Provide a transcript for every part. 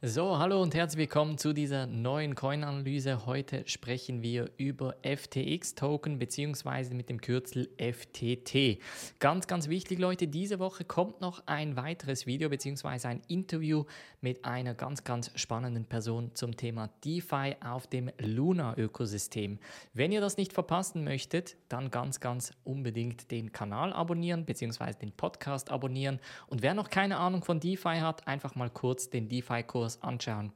So, hallo und herzlich willkommen zu dieser neuen Coin-Analyse. Heute sprechen wir über FTX-Token bzw. mit dem Kürzel FTT. Ganz, ganz wichtig, Leute, diese Woche kommt noch ein weiteres Video bzw. ein Interview mit einer ganz, ganz spannenden Person zum Thema DeFi auf dem Luna-Ökosystem. Wenn ihr das nicht verpassen möchtet, dann ganz, ganz unbedingt den Kanal abonnieren bzw. den Podcast abonnieren. Und wer noch keine Ahnung von DeFi hat, einfach mal kurz den DeFi-Kurs Videos anschauen.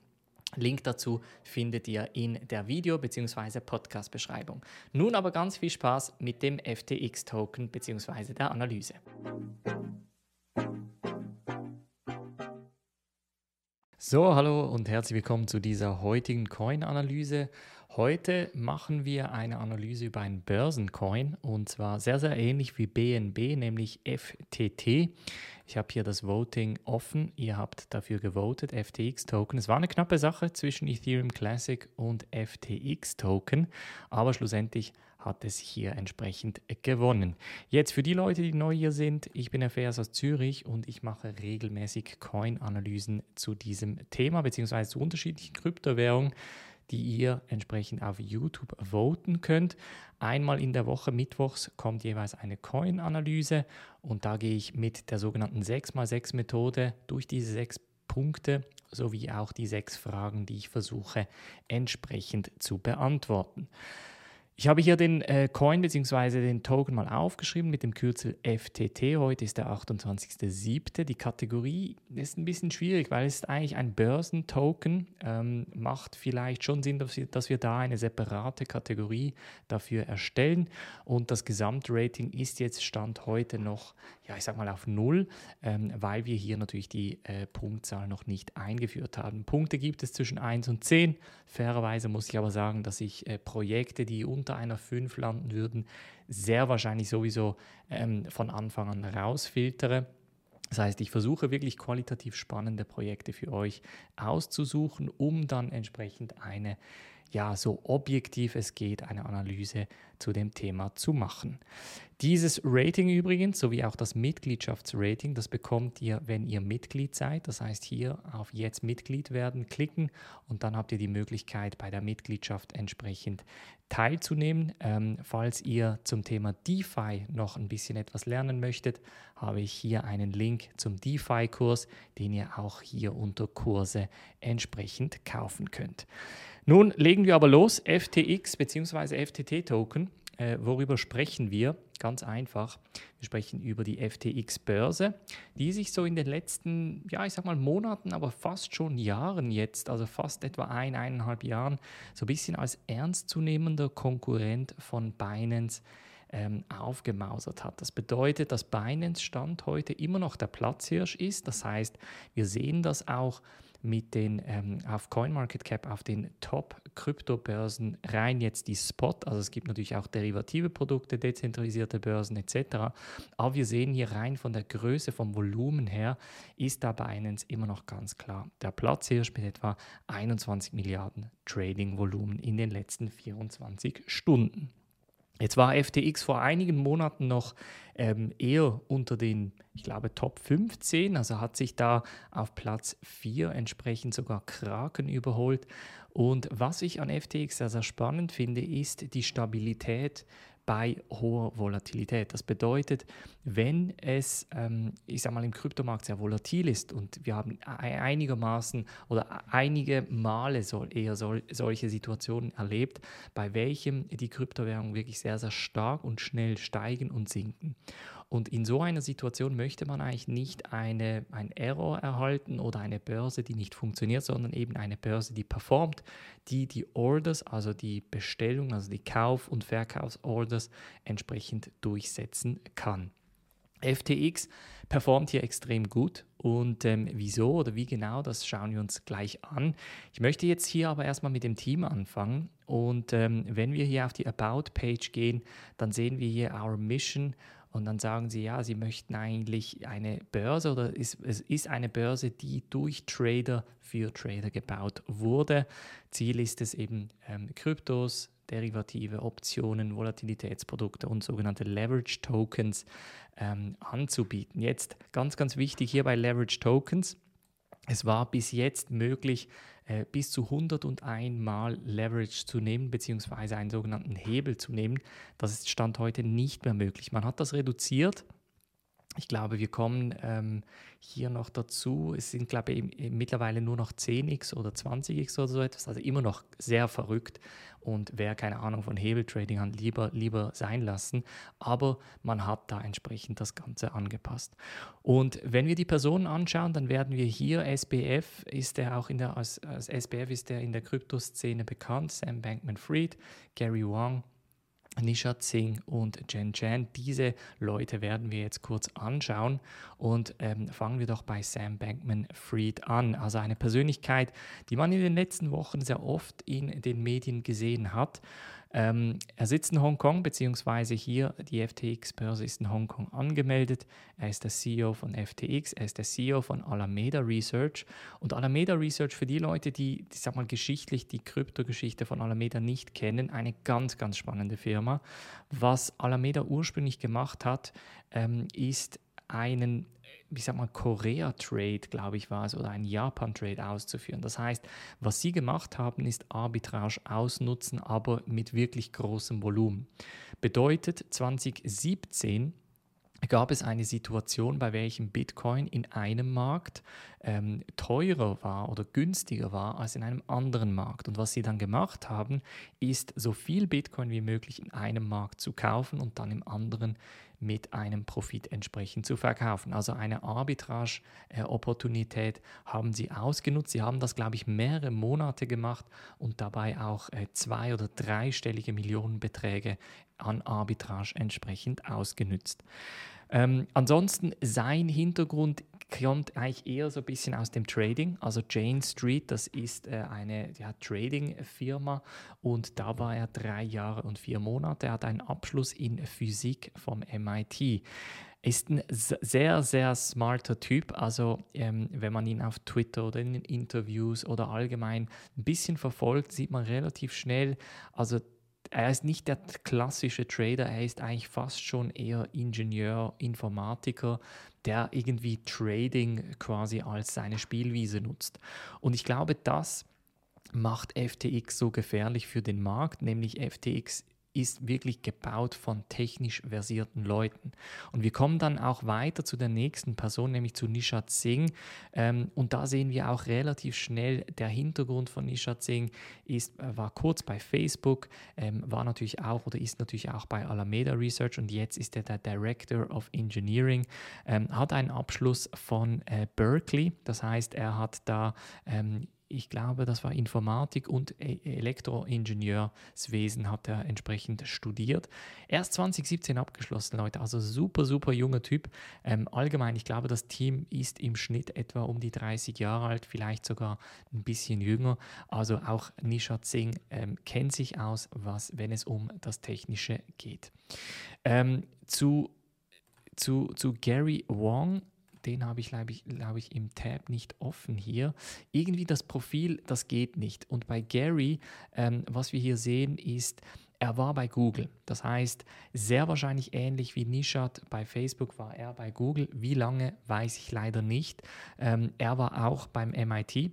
Link dazu findet ihr in der Video- bzw. Podcast-Beschreibung. Nun aber ganz viel Spaß mit dem FTX-Token bzw. der Analyse. So, hallo und herzlich willkommen zu dieser heutigen Coin-Analyse. Heute machen wir eine Analyse über einen Börsencoin und zwar sehr, sehr ähnlich wie BNB, nämlich FTT. Ich habe hier das Voting offen. Ihr habt dafür gewotet, FTX-Token. Es war eine knappe Sache zwischen Ethereum Classic und FTX-Token, aber schlussendlich hat es hier entsprechend gewonnen. Jetzt für die Leute, die neu hier sind, ich bin Affairs aus Zürich und ich mache regelmäßig Coin-Analysen zu diesem Thema bzw. zu unterschiedlichen Kryptowährungen die ihr entsprechend auf YouTube voten könnt. Einmal in der Woche, mittwochs, kommt jeweils eine Coin-Analyse und da gehe ich mit der sogenannten 6x6-Methode durch diese sechs Punkte sowie auch die sechs Fragen, die ich versuche entsprechend zu beantworten. Ich habe hier den äh, Coin bzw. den Token mal aufgeschrieben mit dem Kürzel FTT. Heute ist der 28.07. Die Kategorie ist ein bisschen schwierig, weil es ist eigentlich ein Börsentoken. Ähm, macht vielleicht schon Sinn, dass wir, dass wir da eine separate Kategorie dafür erstellen. Und das Gesamtrating ist jetzt Stand heute noch, ja, ich sag mal auf Null, ähm, weil wir hier natürlich die äh, Punktzahl noch nicht eingeführt haben. Punkte gibt es zwischen 1 und 10. Fairerweise muss ich aber sagen, dass ich äh, Projekte, die unter einer 5 landen würden, sehr wahrscheinlich sowieso ähm, von Anfang an rausfiltere. Das heißt, ich versuche wirklich qualitativ spannende Projekte für euch auszusuchen, um dann entsprechend eine, ja, so objektiv es geht, eine Analyse zu dem Thema zu machen. Dieses Rating übrigens, sowie auch das Mitgliedschaftsrating, das bekommt ihr, wenn ihr Mitglied seid. Das heißt, hier auf Jetzt Mitglied werden klicken und dann habt ihr die Möglichkeit, bei der Mitgliedschaft entsprechend teilzunehmen. Ähm, falls ihr zum Thema DeFi noch ein bisschen etwas lernen möchtet, habe ich hier einen Link zum DeFi-Kurs, den ihr auch hier unter Kurse entsprechend kaufen könnt. Nun legen wir aber los. FTX bzw. FTT-Token. Äh, worüber sprechen wir? Ganz einfach. Wir sprechen über die FTX-Börse, die sich so in den letzten, ja, ich sag mal Monaten, aber fast schon Jahren jetzt, also fast etwa ein, eineinhalb Jahren, so ein bisschen als ernstzunehmender Konkurrent von Binance ähm, aufgemausert hat. Das bedeutet, dass Binance Stand heute immer noch der Platzhirsch ist. Das heißt, wir sehen das auch mit den ähm, auf CoinMarketCap auf den Top-Kryptobörsen rein jetzt die Spot. Also es gibt natürlich auch derivative Produkte, dezentralisierte Börsen etc. Aber wir sehen hier rein von der Größe, vom Volumen her, ist da Binance immer noch ganz klar der Platzhirsch mit etwa 21 Milliarden Trading-Volumen in den letzten 24 Stunden. Jetzt war FTX vor einigen Monaten noch ähm, eher unter den, ich glaube, Top 15, also hat sich da auf Platz 4 entsprechend sogar Kraken überholt. Und was ich an FTX sehr, sehr spannend finde, ist die Stabilität bei hoher Volatilität. Das bedeutet, wenn es, ähm, ich sage mal, im Kryptomarkt sehr volatil ist und wir haben einigermaßen oder einige Male soll eher sol solche Situationen erlebt, bei welchem die Kryptowährungen wirklich sehr, sehr stark und schnell steigen und sinken. Und in so einer Situation möchte man eigentlich nicht eine, ein Error erhalten oder eine Börse, die nicht funktioniert, sondern eben eine Börse, die performt, die die Orders, also die Bestellung, also die Kauf- und Verkaufsorders entsprechend durchsetzen kann. FTX performt hier extrem gut und ähm, wieso oder wie genau, das schauen wir uns gleich an. Ich möchte jetzt hier aber erstmal mit dem Team anfangen und ähm, wenn wir hier auf die About-Page gehen, dann sehen wir hier Our Mission und dann sagen sie, ja, sie möchten eigentlich eine Börse oder es, ist eine Börse, die durch Trader für Trader gebaut wurde. Ziel ist es eben, ähm, Kryptos, Derivative, Optionen, Volatilitätsprodukte und sogenannte Leverage Tokens ähm, anzubieten. Jetzt ganz, ganz wichtig hier bei Leverage Tokens Es war bis jetzt möglich, äh, bis zu 101 Mal Leverage zu nehmen, beziehungsweise einen sogenannten Hebel zu nehmen. Das ist Stand heute nicht mehr möglich. Man hat das reduziert ich glaube, wir kommen ähm, hier noch dazu. Es sind, glaube ich, mittlerweile nur noch 10x oder 20x oder so etwas. Also immer noch sehr verrückt. Und wer keine Ahnung von Hebeltrading hat, lieber, lieber sein lassen. Aber man hat da entsprechend das Ganze angepasst. Und wenn wir die Personen anschauen, dann werden wir hier SBF, ist der auch in der, als, als SBF ist der in der Kryptoszene bekannt, Sam Bankman-Fried, Gary Wang, Nisha Singh und Jen Chen. Diese Leute werden wir jetzt kurz anschauen und ähm, fangen wir doch bei Sam Bankman-Fried an. Also eine Persönlichkeit, die man in den letzten Wochen sehr oft in den Medien gesehen hat. Ähm, er sitzt in Hongkong, beziehungsweise hier die FTX-Börse ist in Hongkong angemeldet. Er ist der CEO von FTX, er ist der CEO von Alameda Research. Und Alameda Research, für die Leute, die, ich sag mal, geschichtlich die Kryptogeschichte von Alameda nicht kennen, eine ganz, ganz spannende Firma. Was Alameda ursprünglich gemacht hat, ähm, ist einen wie sagt man, Korea-Trade, glaube ich, war es, oder einen Japan-Trade auszuführen. Das heißt, was sie gemacht haben, ist Arbitrage ausnutzen, aber mit wirklich großem Volumen. Bedeutet, 2017 gab es eine Situation, bei welchem Bitcoin in einem Markt ähm, teurer war oder günstiger war als in einem anderen Markt. Und was sie dann gemacht haben, ist so viel Bitcoin wie möglich in einem Markt zu kaufen und dann im anderen mit einem Profit entsprechend zu verkaufen. Also eine Arbitrage-Opportunität haben sie ausgenutzt. Sie haben das, glaube ich, mehrere Monate gemacht und dabei auch äh, zwei- oder dreistellige Millionenbeträge an Arbitrage entsprechend ausgenutzt. Ähm, ansonsten sein Hintergrund kommt eigentlich eher so ein bisschen aus dem Trading. Also Jane Street, das ist äh, eine ja, Trading-Firma und da war er drei Jahre und vier Monate. Er hat einen Abschluss in Physik vom MIT ist ein sehr, sehr smarter Typ. Also ähm, wenn man ihn auf Twitter oder in Interviews oder allgemein ein bisschen verfolgt, sieht man relativ schnell, also er ist nicht der klassische Trader, er ist eigentlich fast schon eher Ingenieur, Informatiker, der irgendwie Trading quasi als seine Spielwiese nutzt. Und ich glaube, das macht FTX so gefährlich für den Markt, nämlich FTX ist wirklich gebaut von technisch versierten Leuten. Und wir kommen dann auch weiter zu der nächsten Person, nämlich zu Nishat Singh. Ähm, und da sehen wir auch relativ schnell, der Hintergrund von Nishat Singh ist, äh, war kurz bei Facebook, ähm, war natürlich auch oder ist natürlich auch bei Alameda Research und jetzt ist er der Director of Engineering, ähm, hat einen Abschluss von äh, Berkeley. Das heißt, er hat da ähm, ich glaube, das war Informatik und e-, Elektroingenieurswesen hat er entsprechend studiert. Erst 2017 abgeschlossen, Leute, also super, super junger Typ. Ähm, allgemein, ich glaube, das Team ist im Schnitt etwa um die 30 Jahre alt, vielleicht sogar ein bisschen jünger. Also auch Nishat Singh ähm, kennt sich aus, was, wenn es um das Technische geht. Ähm, zu, zu, zu Gary Wong den habe ich, glaube ich, glaub ich, im Tab nicht offen hier. Irgendwie das Profil, das geht nicht. Und bei Gary, ähm, was wir hier sehen, ist, er war bei Google. Das heißt, sehr wahrscheinlich ähnlich wie Nishat bei Facebook war er bei Google. Wie lange, weiß ich leider nicht. Ähm, er war auch beim MIT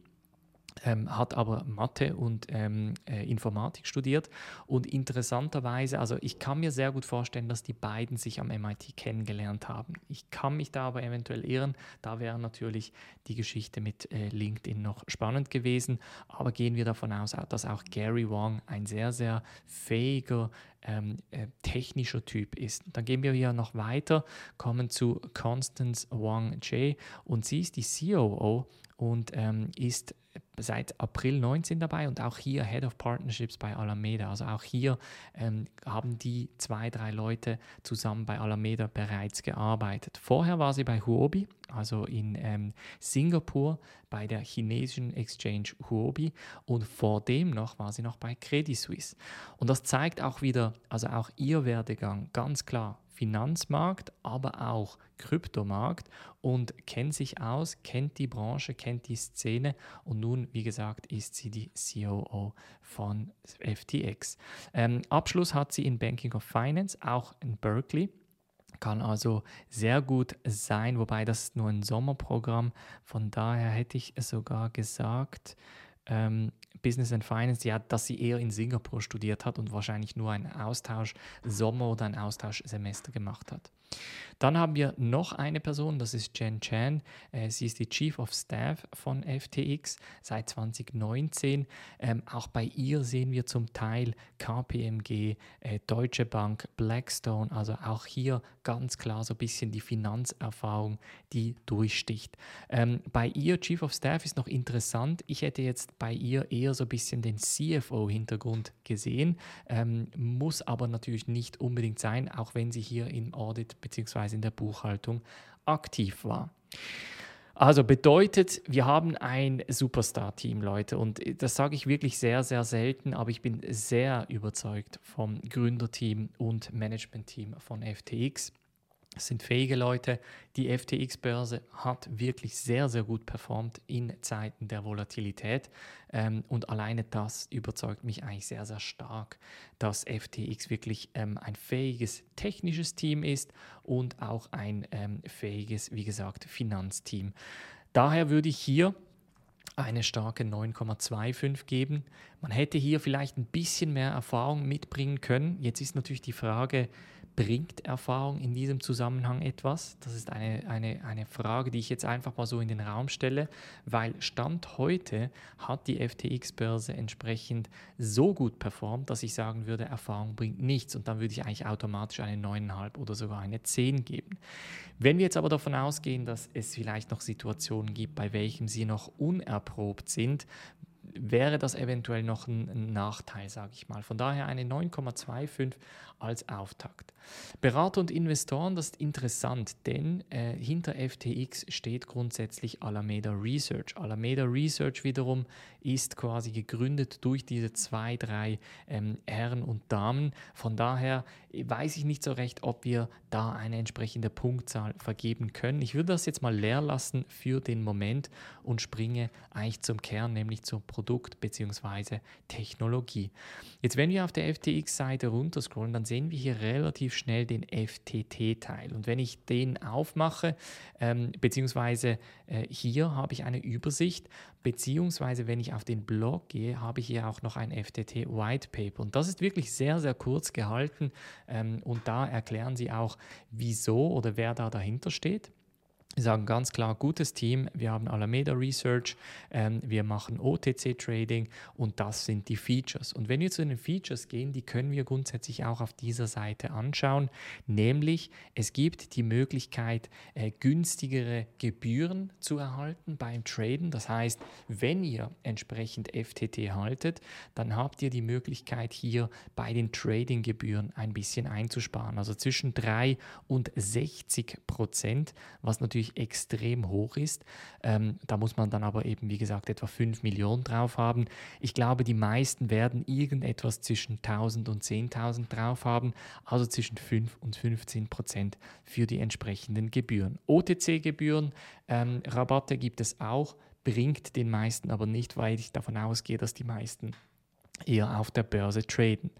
ähm, hat aber Mathe und ähm, äh, Informatik studiert. Und interessanterweise, also ich kann mir sehr gut vorstellen, dass die beiden sich am MIT kennengelernt haben. Ich kann mich da aber eventuell irren. Da wäre natürlich die Geschichte mit äh, LinkedIn noch spannend gewesen. Aber gehen wir davon aus, dass auch Gary Wong ein sehr, sehr fähiger ähm, äh, technischer Typ ist. Dann gehen wir hier noch weiter, kommen zu Constance Wang Jay und sie ist die COO und ähm, ist seit April 19 dabei und auch hier Head of Partnerships bei Alameda. Also auch hier ähm, haben die zwei, drei Leute zusammen bei Alameda bereits gearbeitet. Vorher war sie bei Huobi, also in ähm, Singapur bei der chinesischen Exchange Huobi und vor dem noch war sie noch bei Credit Suisse. Und das zeigt auch wieder, also auch ihr Werdegang ganz klar Finanzmarkt, aber auch Kryptomarkt und kennt sich aus, kennt die Branche, kennt die Szene und nun, wie gesagt, ist sie die COO von FTX. Ähm, Abschluss hat sie in Banking of Finance, auch in Berkeley. Kann also sehr gut sein, wobei das nur ein Sommerprogramm. Von daher hätte ich sogar gesagt, ähm, Business and Finance, ja, dass sie eher in Singapur studiert hat und wahrscheinlich nur einen Austausch Sommer oder ein Austauschsemester gemacht hat. Dann haben wir noch eine Person, das ist Jen Chan. Äh, sie ist die Chief of Staff von FTX seit 2019. Ähm, auch bei ihr sehen wir zum Teil KPMG, äh, Deutsche Bank, Blackstone, also auch hier ganz klar so ein bisschen die Finanzerfahrung, die durchsticht. Ähm, bei ihr, Chief of Staff, ist noch interessant. Ich hätte jetzt bei ihr eher so ein bisschen den CFO-Hintergrund gesehen, ähm, muss aber natürlich nicht unbedingt sein, auch wenn sie hier im Audit bzw. in der Buchhaltung aktiv war. Also bedeutet, wir haben ein Superstar-Team, Leute. Und das sage ich wirklich sehr, sehr selten, aber ich bin sehr überzeugt vom Gründerteam und Managementteam von FTX. Es sind fähige Leute. Die FTX-Börse hat wirklich sehr, sehr gut performt in Zeiten der Volatilität. Ähm, und alleine das überzeugt mich eigentlich sehr, sehr stark, dass FTX wirklich ähm, ein fähiges technisches Team ist und auch ein ähm, fähiges, wie gesagt, Finanzteam. Daher würde ich hier eine starke 9,25 geben. Man hätte hier vielleicht ein bisschen mehr Erfahrung mitbringen können. Jetzt ist natürlich die Frage, Bringt Erfahrung in diesem Zusammenhang etwas? Das ist eine, eine, eine Frage, die ich jetzt einfach mal so in den Raum stelle, weil Stand heute hat die FTX-Börse entsprechend so gut performt, dass ich sagen würde, Erfahrung bringt nichts und dann würde ich eigentlich automatisch eine 9,5 oder sogar eine 10 geben. Wenn wir jetzt aber davon ausgehen, dass es vielleicht noch Situationen gibt, bei welchen sie noch unerprobt sind, wäre das eventuell noch ein, Nachteil, sage ich mal. Von daher eine 9,25 als Auftakt. Berater und Investoren, das ist interessant, denn äh, hinter FTX steht grundsätzlich Alameda Research. Alameda Research wiederum ist quasi gegründet durch diese zwei, drei ähm, Herren und Damen. Von daher weiß ich nicht so recht, ob wir da eine entsprechende Punktzahl vergeben können. Ich würde das jetzt mal leer lassen für den Moment und springe eigentlich zum Kern, nämlich zur Produkt- bzw. Technologie. Jetzt, wenn wir auf der FTX-Seite runterscrollen, dann sehen wir hier relativ schnell den FTT-Teil. Und wenn ich den aufmache, ähm, beziehungsweise äh, hier habe ich eine Übersicht, beziehungsweise wenn ich auf den Blog gehe, habe ich hier auch noch ein FTT White Paper. Und das ist wirklich sehr, sehr kurz gehalten ähm, und da erklären sie auch, wieso oder wer da dahinter steht. Wir sagen ganz klar, gutes Team, wir haben Alameda Research, ähm, wir machen OTC Trading und das sind die Features. Und wenn wir zu den Features gehen, die können wir grundsätzlich auch auf dieser Seite anschauen, nämlich es gibt die Möglichkeit, äh, günstigere Gebühren zu erhalten beim Traden. Das heißt, wenn ihr entsprechend FTT haltet, dann habt ihr die Möglichkeit hier bei den Trading-Gebühren ein bisschen einzusparen. Also zwischen 3 und 60 Prozent, was natürlich natürlich extrem hoch ist. Ähm, da muss man dann aber eben, wie gesagt, etwa 5 Millionen drauf haben. Ich glaube, die meisten werden irgendetwas zwischen 1000 und 10.000 drauf haben, also zwischen 5 und 15 Prozent für die entsprechenden Gebühren. OTC-Gebühren, ähm, Rabatte gibt es auch, bringt den meisten aber nicht, weil ich davon ausgehe, dass die meisten eher auf der Börse traden.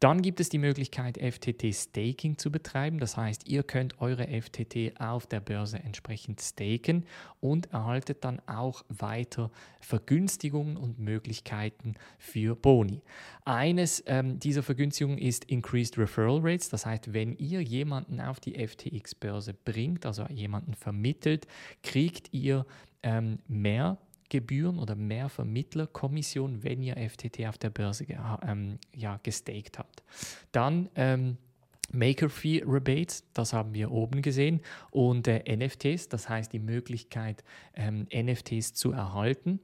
Dann gibt es die Möglichkeit, FTT Staking zu betreiben. Das heißt, ihr könnt eure FTT auf der Börse entsprechend staken und erhaltet dann auch weiter Vergünstigungen und Möglichkeiten für Boni. Eines ähm, dieser Vergünstigungen ist Increased Referral Rates. Das heißt, wenn ihr jemanden auf die FTX-Börse bringt, also jemanden vermittelt, kriegt ihr ähm, mehr Gebühren oder mehr Vermittlerkommission, wenn ihr FTT auf der Börse ähm, ja, gestaked habt. Dann ähm, Maker Fee Rebates, das haben wir oben gesehen, und äh, NFTs, das heißt die Möglichkeit, ähm, NFTs zu erhalten.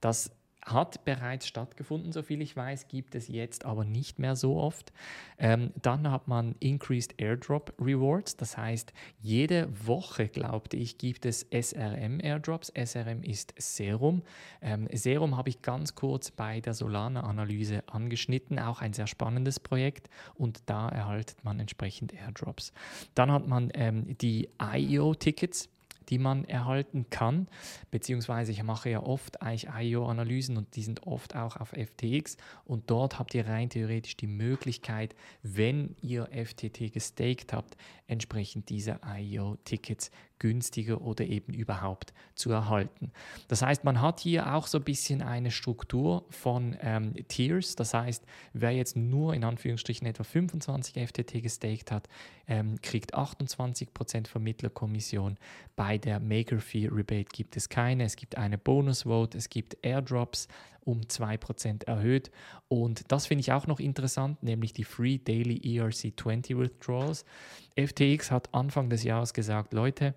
Das hat bereits stattgefunden, soviel ich weiß, gibt es jetzt aber nicht mehr so oft. Ähm, dann hat man Increased Airdrop Rewards, das heißt, jede Woche, glaubte ich, gibt es SRM Airdrops. SRM ist Serum. Ähm, Serum habe ich ganz kurz bei der Solana-Analyse angeschnitten, auch ein sehr spannendes Projekt und da erhaltet man entsprechend Airdrops. Dann hat man ähm, die IO-Tickets die man erhalten kann. Beziehungsweise ich mache ja oft IO-Analysen und die sind oft auch auf FTX. Und dort habt ihr rein theoretisch die Möglichkeit, wenn ihr FTT gestaked habt, entsprechend diese IO-Tickets günstiger oder eben überhaupt zu erhalten. Das heißt, man hat hier auch so ein bisschen eine Struktur von ähm, Tiers. Das heißt, wer jetzt nur in Anführungsstrichen etwa 25 FTT gestaked hat, ähm, kriegt 28% Vermittlerkommission. Bei der Maker Fee Rebate gibt es keine. Es gibt eine Bonus Vote, es gibt Airdrops um 2% erhöht. Und das finde ich auch noch interessant, nämlich die Free Daily ERC20 Withdrawals. FTX hat Anfang des Jahres gesagt, Leute,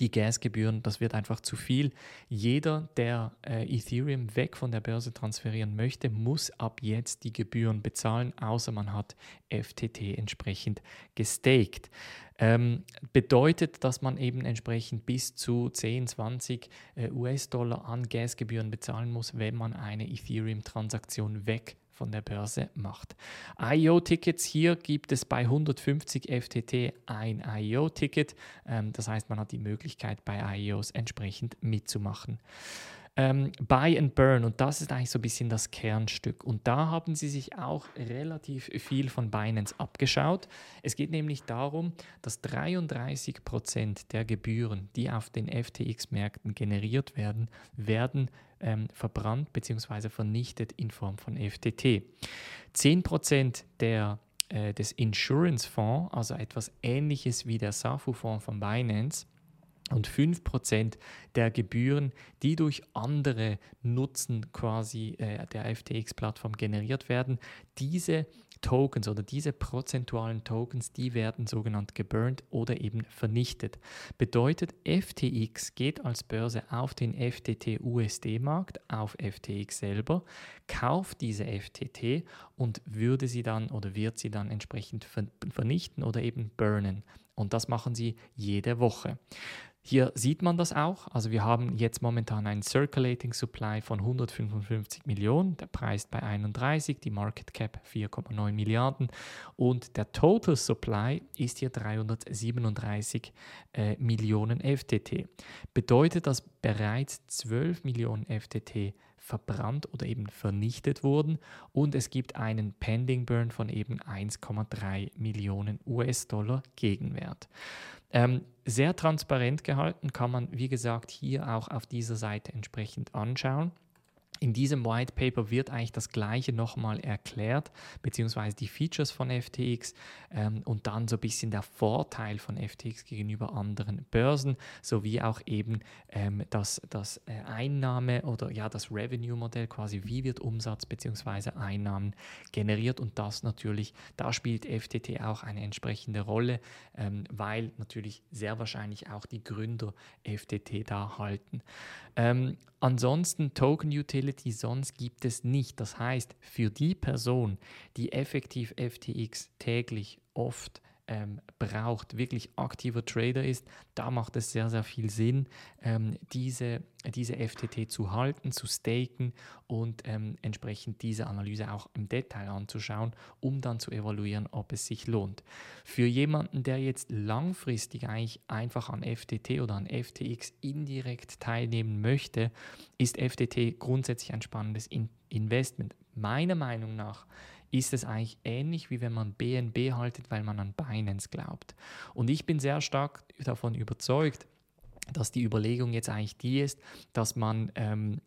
die Gasgebühren, das wird einfach zu viel. Jeder, der äh, Ethereum weg von der Börse transferieren möchte, muss ab jetzt die Gebühren bezahlen, außer man hat FTT entsprechend gestaked. Ähm, bedeutet, dass man eben entsprechend bis zu 10, 20 äh, US-Dollar an Gasgebühren bezahlen muss, wenn man eine Ethereum-Transaktion weg von der Börse macht. IO-Tickets hier gibt es bei 150 FTT ein IO-Ticket. Ähm, das heißt, man hat die Möglichkeit, bei IOs entsprechend mitzumachen. Ähm, Buy and Burn, und das ist eigentlich so ein bisschen das Kernstück. Und da haben sie sich auch relativ viel von Binance abgeschaut. Es geht nämlich darum, dass 33 Prozent der Gebühren, die auf den FTX-Märkten generiert werden, werden ähm, verbrannt bzw. vernichtet in Form von FTT. 10% der äh, des Insurance-Fonds, also etwas ähnliches wie der SAFU-Fonds von Binance, und 5% der Gebühren, die durch andere Nutzen quasi äh, der FTX-Plattform generiert werden, diese Tokens oder diese prozentualen Tokens, die werden sogenannt geburnt oder eben vernichtet. Bedeutet, FTX geht als Börse auf den FTT-USD-Markt, auf FTX selber, kauft diese FTT und würde sie dann oder wird sie dann entsprechend vernichten oder eben burnen. Und das machen sie jede Woche. Hier sieht man das auch. Also wir haben jetzt momentan einen Circulating Supply von 155 Millionen, der Preis bei 31, die Market Cap 4,9 Milliarden und der Total Supply ist hier 337 äh, Millionen FTT. Bedeutet, dass bereits 12 Millionen FTT verbrannt oder eben vernichtet wurden und es gibt einen Pending Burn von eben 1,3 Millionen US-Dollar Gegenwert. Ähm, sehr transparent gehalten, kann man, wie gesagt, hier auch auf dieser Seite entsprechend anschauen. In diesem White Paper wird eigentlich das Gleiche nochmal erklärt, beziehungsweise die Features von FTX ähm, und dann so ein bisschen der Vorteil von FTX gegenüber anderen Börsen, sowie auch eben ähm, das, das äh, Einnahme- oder ja das Revenue-Modell, quasi wie wird Umsatz beziehungsweise Einnahmen generiert und das natürlich, da spielt FTT auch eine entsprechende Rolle, ähm, weil natürlich sehr wahrscheinlich auch die Gründer FTT da halten. Ähm, ansonsten Token Utility sonst gibt es nicht. Das heißt, für die Person, die effektiv FTX täglich oft ähm, braucht, wirklich aktiver Trader ist, da macht es sehr, sehr viel Sinn, ähm, diese, diese FTT zu halten, zu staken und ähm, entsprechend diese Analyse auch im Detail anzuschauen, um dann zu evaluieren, ob es sich lohnt. Für jemanden, der jetzt langfristig eigentlich einfach an FTT oder an FTX indirekt teilnehmen möchte, ist FTT grundsätzlich ein spannendes In Investment. Meiner Meinung nach ist es eigentlich ähnlich, wie wenn man BNB haltet, weil man an Binance glaubt. Und ich bin sehr stark davon überzeugt, dass die Überlegung jetzt eigentlich die ist, dass man ähm,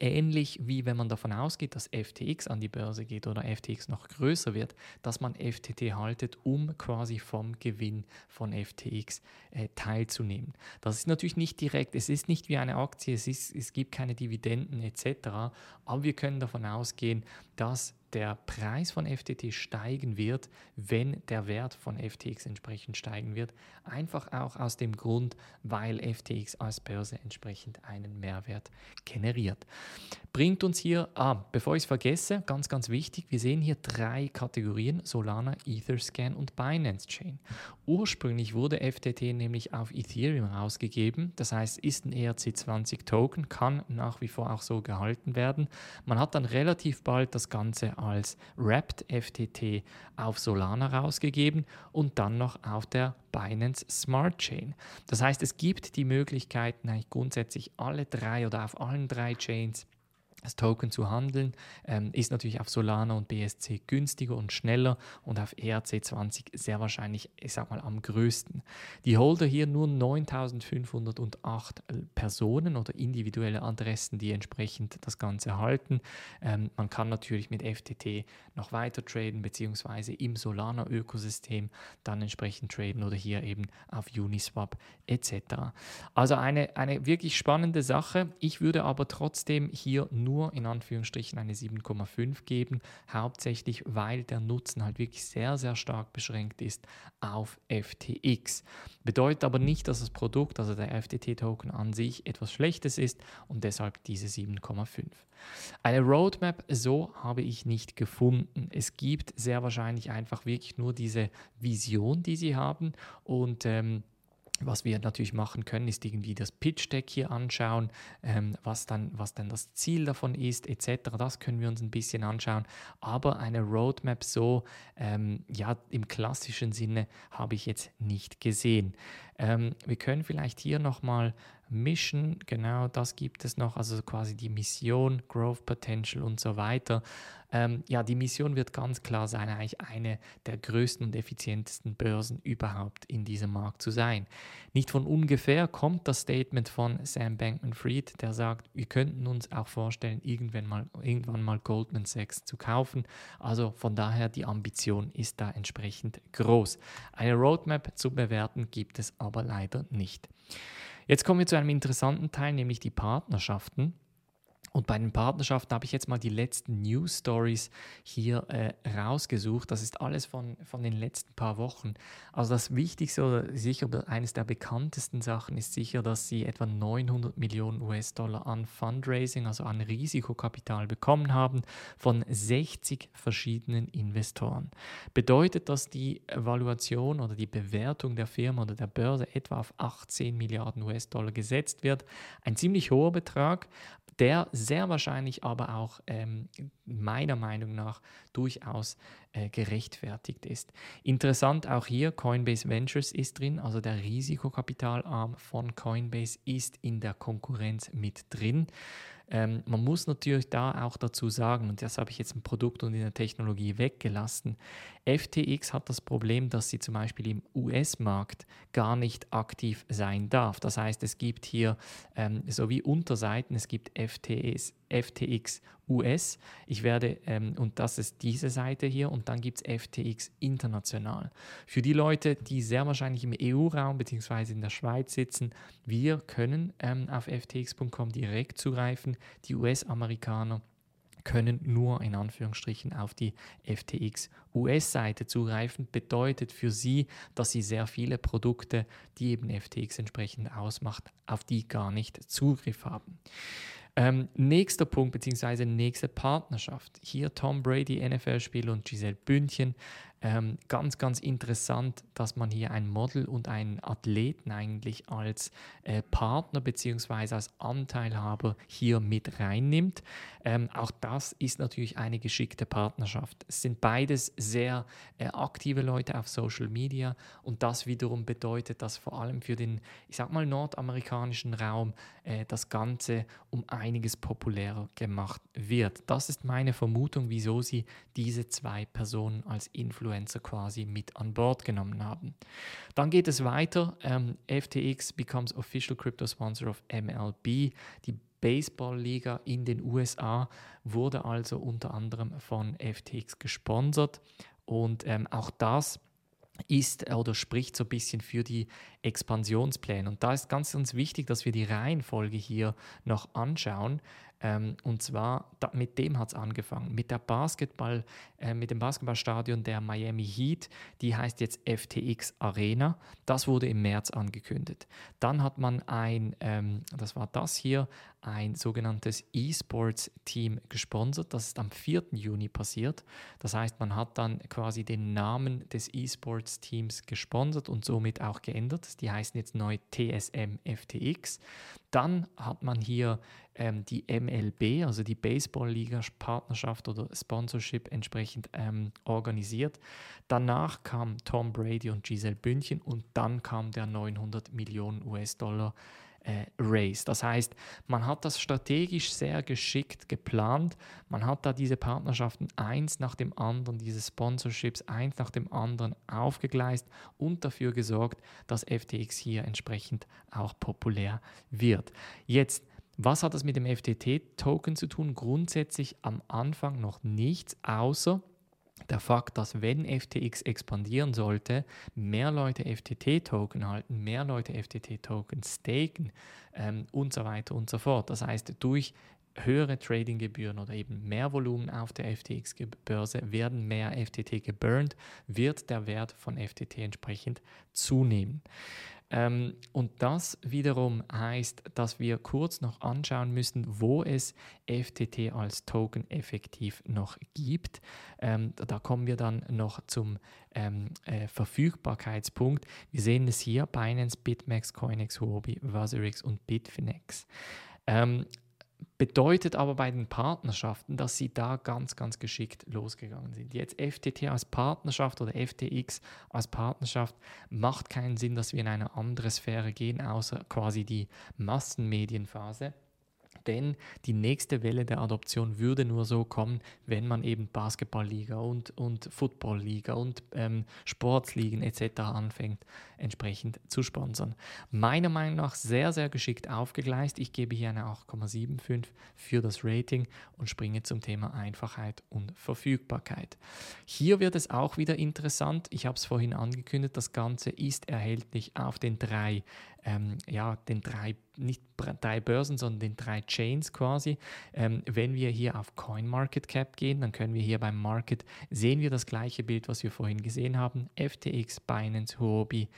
ähnlich wie wenn man davon ausgeht, dass FTX an die Börse geht oder FTX noch größer wird, dass man FTT haltet, um quasi vom Gewinn von FTX äh, teilzunehmen. Das ist natürlich nicht direkt, es ist nicht wie eine Aktie, es, ist, es gibt keine Dividenden etc., aber wir können davon ausgehen, dass der Preis von FTT steigen wird, wenn der Wert von FTX entsprechend steigen wird. Einfach auch aus dem Grund, weil FTX als Börse entsprechend einen Mehrwert generiert. Bringt uns hier, ah, bevor ich es vergesse, ganz, ganz wichtig, wir sehen hier drei Kategorien, Solana, Etherscan und Binance Chain. Ursprünglich wurde FTT nämlich auf Ethereum rausgegeben, das heißt, ist ein ERC20 Token, kann nach wie vor auch so gehalten werden. Man hat dann relativ bald das Ganze als Wrapped FTT auf Solana rausgegeben und dann noch auf der Binance Smart Chain. Das heißt, es gibt die Möglichkeiten, eigentlich grundsätzlich alle drei oder auf allen drei Chains das Token zu handeln, ähm, ist natürlich auf Solana und BSC günstiger und schneller und auf ERC20 sehr wahrscheinlich, ich sag mal, am größten. Die Holder hier nur 9508 Personen oder individuelle Adressen, die entsprechend das Ganze halten. Ähm, man kann natürlich mit FTT noch weiter traden, beziehungsweise im Solana-Ökosystem dann entsprechend traden oder hier eben auf Uniswap etc. Also eine, eine wirklich spannende Sache. Ich würde aber trotzdem hier nur nur in Anführungsstrichen eine 7,5 geben, hauptsächlich weil der Nutzen halt wirklich sehr, sehr stark beschränkt ist auf FTX. Bedeutet aber nicht, dass das Produkt, also der FTT-Token an sich, etwas Schlechtes ist und deshalb diese 7,5. Eine Roadmap so habe ich nicht gefunden. Es gibt sehr wahrscheinlich einfach wirklich nur diese Vision, die sie haben und ähm, was wir natürlich machen können, ist irgendwie das Pitch-Deck hier anschauen, ähm, was, dann, was dann das Ziel davon ist, etc. Das können wir uns ein bisschen anschauen. Aber eine Roadmap so, ähm, ja, im klassischen Sinne habe ich jetzt nicht gesehen. Ähm, wir können vielleicht hier nochmal Mission, genau das gibt es noch, also quasi die Mission, Growth Potential und so weiter. Ähm, ja, die Mission wird ganz klar sein, eigentlich eine der größten und effizientesten Börsen überhaupt in diesem Markt zu sein. Nicht von ungefähr kommt das Statement von Sam Bankman-Fried, der sagt, wir könnten uns auch vorstellen, irgendwann mal, irgendwann mal Goldman Sachs zu kaufen. Also von daher, die Ambition ist da entsprechend groß. Eine Roadmap zu bewerten gibt es aber leider nicht. Jetzt kommen wir zu einem interessanten Teil, nämlich die Partnerschaften. Und bei den Partnerschaften habe ich jetzt mal die letzten News Stories hier äh, rausgesucht. Das ist alles von, von den letzten paar Wochen. Also das Wichtigste oder sicher eines der bekanntesten Sachen ist sicher, dass sie etwa 900 Millionen US-Dollar an Fundraising, also an Risikokapital bekommen haben von 60 verschiedenen Investoren. Bedeutet, dass die Evaluation oder die Bewertung der Firma oder der Börse etwa auf 18 Milliarden US-Dollar gesetzt wird. Ein ziemlich hoher Betrag, der sehr wahrscheinlich aber auch ähm, meiner Meinung nach durchaus äh, gerechtfertigt ist. Interessant auch hier, Coinbase Ventures ist drin, also der Risikokapitalarm von Coinbase ist in der Konkurrenz mit drin. Ähm, man muss natürlich da auch dazu sagen, und das habe ich jetzt im Produkt und in der Technologie weggelassen, FTX hat das Problem, dass sie zum Beispiel im US-Markt gar nicht aktiv sein darf. Das heißt, es gibt hier ähm, so wie Unterseiten, es gibt FTS, FTX US. Ich werde, ähm, und das ist diese Seite hier, und dann gibt es FTX international. Für die Leute, die sehr wahrscheinlich im EU-Raum bzw. in der Schweiz sitzen, wir können ähm, auf ftx.com direkt zugreifen. Die US-Amerikaner können nur in Anführungsstrichen auf die FTX US-Seite zugreifen, bedeutet für sie, dass sie sehr viele Produkte, die eben FTX entsprechend ausmacht, auf die gar nicht Zugriff haben. Ähm, nächster Punkt beziehungsweise nächste Partnerschaft. Hier Tom Brady, NFL-Spieler und Giselle Bündchen. Ähm, ganz, ganz interessant, dass man hier ein Model und einen Athleten eigentlich als äh, Partner bzw. als Anteilhaber hier mit reinnimmt. Ähm, auch das ist natürlich eine geschickte Partnerschaft. Es sind beides sehr äh, aktive Leute auf Social Media und das wiederum bedeutet, dass vor allem für den, ich sag mal, nordamerikanischen Raum äh, das Ganze um einiges populärer gemacht wird. Das ist meine Vermutung, wieso sie diese zwei Personen als Influencer Influencer quasi mit an Bord genommen haben. Dann geht es weiter. Ähm, FTX becomes official crypto sponsor of MLB. Die Baseball-Liga in den USA wurde also unter anderem von FTX gesponsert. Und ähm, auch das ist oder spricht so ein bisschen für die Expansionspläne. Und da ist ganz, ganz wichtig, dass wir die Reihenfolge hier noch anschauen. Ähm, und zwar, da, mit dem hat es angefangen, mit der Basketball, äh, mit dem Basketballstadion der Miami Heat, die heißt jetzt FTX Arena. Das wurde im März angekündigt. Dann hat man ein, ähm, das war das hier, ein sogenanntes E-Sports-Team gesponsert. Das ist am 4. Juni passiert. Das heißt, man hat dann quasi den Namen des E-Sports-Teams gesponsert und somit auch geändert. Die heißen jetzt neu TSM FTX. Dann hat man hier ähm, die MLB, also die Baseball-Liga-Partnerschaft oder Sponsorship entsprechend ähm, organisiert. Danach kam Tom Brady und Giselle Bündchen und dann kam der 900 Millionen US-Dollar äh, Race. Das heißt, man hat das strategisch sehr geschickt geplant. Man hat da diese Partnerschaften eins nach dem anderen, diese Sponsorships eins nach dem anderen aufgegleist und dafür gesorgt, dass FTX hier entsprechend auch populär wird. Jetzt was hat das mit dem FTT-Token zu tun? Grundsätzlich am Anfang noch nichts, außer der Fakt, dass wenn FTX expandieren sollte, mehr Leute FTT-Token halten, mehr Leute FTT-Token staken ähm, und so weiter und so fort. Das heißt, durch höhere Tradinggebühren oder eben mehr Volumen auf der FTX-Börse werden mehr FTT geburnt, wird der Wert von FTT entsprechend zunehmen. Ähm, und das wiederum heißt, dass wir kurz noch anschauen müssen, wo es FTT als Token effektiv noch gibt. Ähm, da kommen wir dann noch zum ähm, äh, Verfügbarkeitspunkt. Wir sehen es hier: Binance, BitMEX, CoinEx, Huobi, Vasorix und Bitfinex. Bedeutet aber bei den Partnerschaften, dass sie da ganz, ganz geschickt losgegangen sind. Jetzt FTT als Partnerschaft oder FTX als Partnerschaft macht keinen Sinn, dass wir in eine andere Sphäre gehen, außer quasi die Massenmedienphase denn die nächste Welle der Adoption würde nur so kommen, wenn man eben Basketballliga und, und Footballliga und ähm, Sportsligen etc. anfängt entsprechend zu sponsern. Meiner Meinung nach sehr, sehr geschickt aufgegleist. Ich gebe hier eine 8,75 für das Rating und springe zum Thema Einfachheit und Verfügbarkeit. Hier wird es auch wieder interessant. Ich habe es vorhin angekündigt, das Ganze ist erhältlich auf den drei ähm, ja, den drei, nicht drei Börsen, sondern den drei Chains quasi. Ähm, wenn wir hier auf CoinMarketCap gehen, dann können wir hier beim Market sehen wir das gleiche Bild, was wir vorhin gesehen haben. FTX, Binance, Huobi,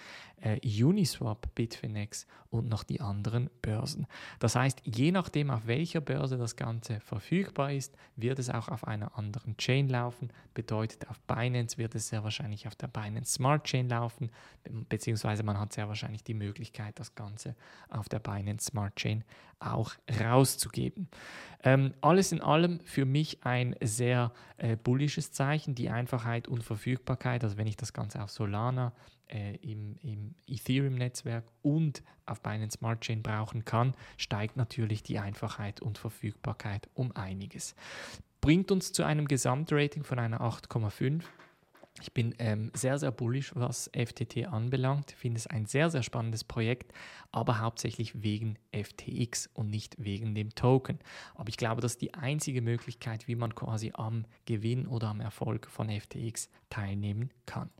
äh, Uniswap, Bitfinex und noch die anderen Börsen. Das heißt, je nachdem, auf welcher Börse das Ganze verfügbar ist, wird es auch auf einer anderen Chain laufen. Bedeutet, auf Binance wird es sehr wahrscheinlich auf der Binance Smart Chain laufen, beziehungsweise man hat sehr wahrscheinlich die Möglichkeit, das Ganze auf der Binance Smart Chain auch rauszugeben. Ähm, alles in allem für mich ein sehr äh, bullisches Zeichen, die Einfachheit und Verfügbarkeit. Also wenn ich das Ganze auf Solana äh, im, im Ethereum-Netzwerk und auf Binance Smart Chain brauchen kann, steigt natürlich die Einfachheit und Verfügbarkeit um einiges. Bringt uns zu einem Gesamtrating von einer 8,5 ich bin ähm, sehr, sehr bullish, was FTT anbelangt. Ich finde es ein sehr, sehr spannendes Projekt, aber hauptsächlich wegen FTX und nicht wegen dem Token. Aber ich glaube, das ist die einzige Möglichkeit, wie man quasi am Gewinn oder am Erfolg von FTX teilnehmen kann.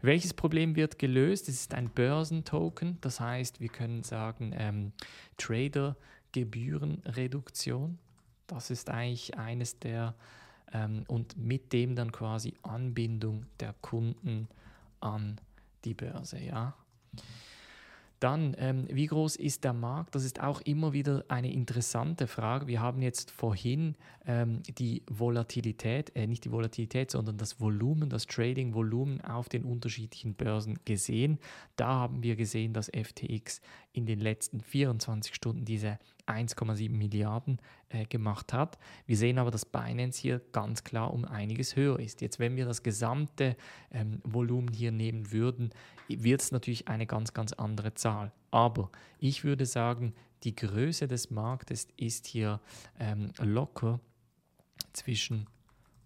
Welches Problem wird gelöst? Es ist ein Börsentoken, das heißt, wir können sagen ähm, Trader-Gebührenreduktion. Das ist eigentlich eines der ähm, und mit dem dann quasi Anbindung der Kunden an die Börse. Ja? Dann, ähm, wie groß ist der Markt? Das ist auch immer wieder eine interessante Frage. Wir haben jetzt vorhin ähm, die Volatilität, äh, nicht die Volatilität, sondern das Volumen, das Trading-Volumen auf den unterschiedlichen Börsen gesehen. Da haben wir gesehen, dass FTX in den letzten 24 Stunden diese 1,7 Milliarden äh, gemacht hat. Wir sehen aber, dass Binance hier ganz klar um einiges höher ist. Jetzt, wenn wir das gesamte ähm, Volumen hier nehmen würden, wird es natürlich eine ganz, ganz andere Zahl. Aber ich würde sagen, die Größe des Marktes ist hier ähm, locker zwischen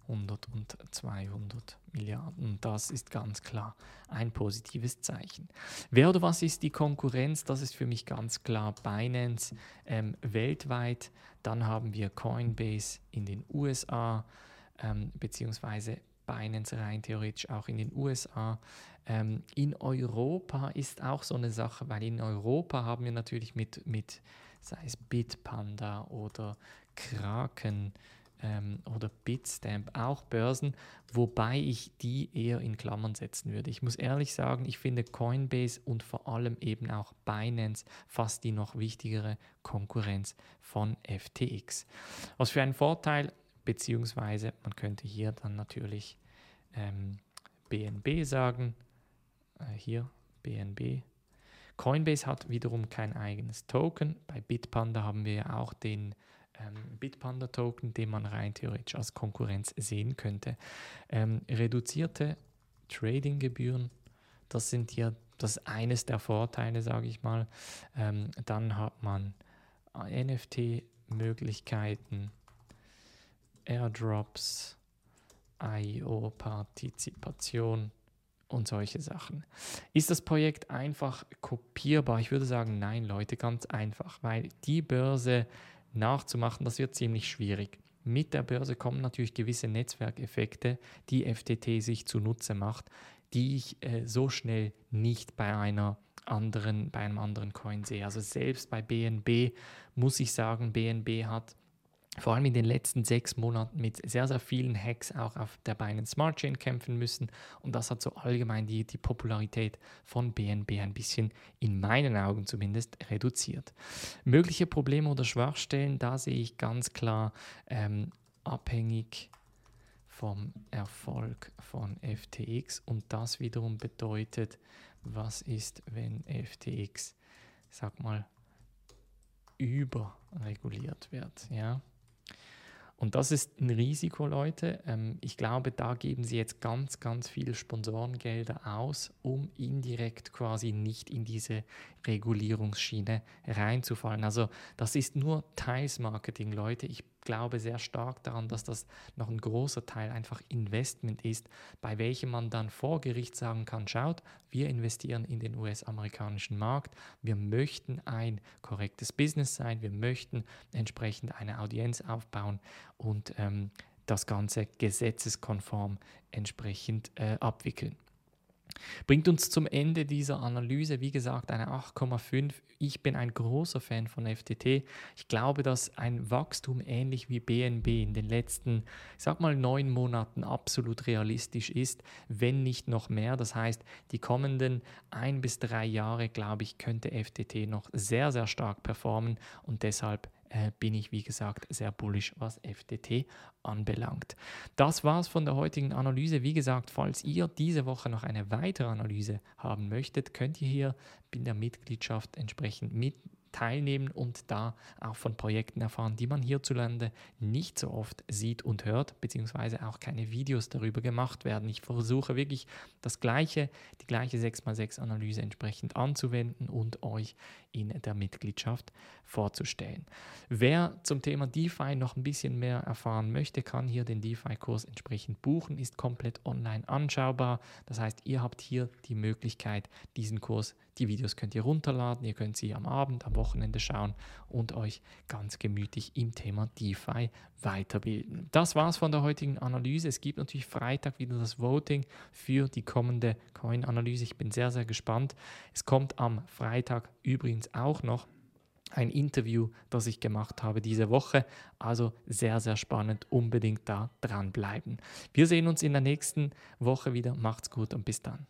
100 und 200 Milliarden. Das ist ganz klar ein positives Zeichen. Wer oder was ist die Konkurrenz? Das ist für mich ganz klar Binance ähm, weltweit. Dann haben wir Coinbase in den USA, ähm, beziehungsweise Binance rein theoretisch auch in den USA. Ähm, in Europa ist auch so eine Sache, weil in Europa haben wir natürlich mit, mit sei es Bitpanda oder Kraken, ähm, oder Bitstamp auch Börsen, wobei ich die eher in Klammern setzen würde. Ich muss ehrlich sagen, ich finde Coinbase und vor allem eben auch Binance fast die noch wichtigere Konkurrenz von FTX. Was für einen Vorteil, beziehungsweise man könnte hier dann natürlich ähm, BNB sagen, äh, hier BNB. Coinbase hat wiederum kein eigenes Token. Bei Bitpanda haben wir ja auch den ähm, Bitpanda-Token, den man rein theoretisch als Konkurrenz sehen könnte. Ähm, reduzierte Trading-Gebühren, das sind hier das eines der Vorteile, sage ich mal. Ähm, dann hat man NFT-Möglichkeiten, Airdrops, IO-Partizipation und solche Sachen. Ist das Projekt einfach kopierbar? Ich würde sagen, nein, Leute, ganz einfach, weil die Börse nachzumachen, das wird ziemlich schwierig. Mit der Börse kommen natürlich gewisse Netzwerkeffekte, die FTT sich zunutze macht, die ich äh, so schnell nicht bei einer anderen, bei einem anderen Coin sehe. Also selbst bei BNB muss ich sagen, BNB hat vor allem in den letzten sechs Monaten mit sehr, sehr vielen Hacks auch auf der Binance Smart Chain kämpfen müssen. Und das hat so allgemein die, die Popularität von BNB ein bisschen, in meinen Augen zumindest, reduziert. Mögliche Probleme oder Schwachstellen, da sehe ich ganz klar ähm, abhängig vom Erfolg von FTX. Und das wiederum bedeutet, was ist, wenn FTX, sag mal, überreguliert wird. Ja? Und das ist ein Risiko, Leute. Ähm, ich glaube, da geben sie jetzt ganz, ganz viele Sponsorengelder aus, um indirekt quasi nicht in diese Regulierungsschiene reinzufallen. Also das ist nur teils Marketing, Leute. Ich glaube sehr stark daran, dass das noch ein großer Teil einfach Investment ist, bei welchem man dann vor Gericht sagen kann, schaut, wir investieren in den US-amerikanischen Markt, wir möchten ein korrektes Business sein, wir möchten entsprechend eine Audienz aufbauen und ähm, das Ganze gesetzeskonform entsprechend äh, abwickeln. Bringt uns zum Ende dieser Analyse, wie gesagt, eine 8,5. Ich bin ein großer Fan von FTT. Ich glaube, dass ein Wachstum ähnlich wie BNB in den letzten, ich sag mal, neun Monaten absolut realistisch ist, wenn nicht noch mehr. Das heißt, die kommenden ein bis drei Jahre, glaube ich, könnte FTT noch sehr, sehr stark performen und deshalb äh, bin ich, wie gesagt, sehr bullish, was FTT anbelangt. Das war's von der heutigen Analyse. Wie gesagt, falls ihr diese Woche noch eine weitere Analyse haben möchtet, könnt ihr hier in der Mitgliedschaft entsprechend mit teilnehmen und da auch von Projekten erfahren, die man hierzulande nicht so oft sieht und hört, beziehungsweise auch keine Videos darüber gemacht werden. Ich versuche wirklich das gleiche, die gleiche 6x6-Analyse entsprechend anzuwenden und euch in der Mitgliedschaft vorzustellen. Wer zum Thema DeFi noch ein bisschen mehr erfahren möchte, kann hier den DeFi-Kurs entsprechend buchen, ist komplett online anschaubar. Das heißt, ihr habt hier die Möglichkeit, diesen Kurs, die Videos könnt ihr runterladen, ihr könnt sie am Abend, am Wochenende schauen und euch ganz gemütlich im Thema DeFi weiterbilden. Das war's von der heutigen Analyse. Es gibt natürlich Freitag wieder das Voting für die kommende Coin-Analyse. Ich bin sehr, sehr gespannt. Es kommt am Freitag übrigens auch noch ein Interview, das ich gemacht habe diese Woche. Also sehr, sehr spannend. Unbedingt da dranbleiben. Wir sehen uns in der nächsten Woche wieder. Macht's gut und bis dann.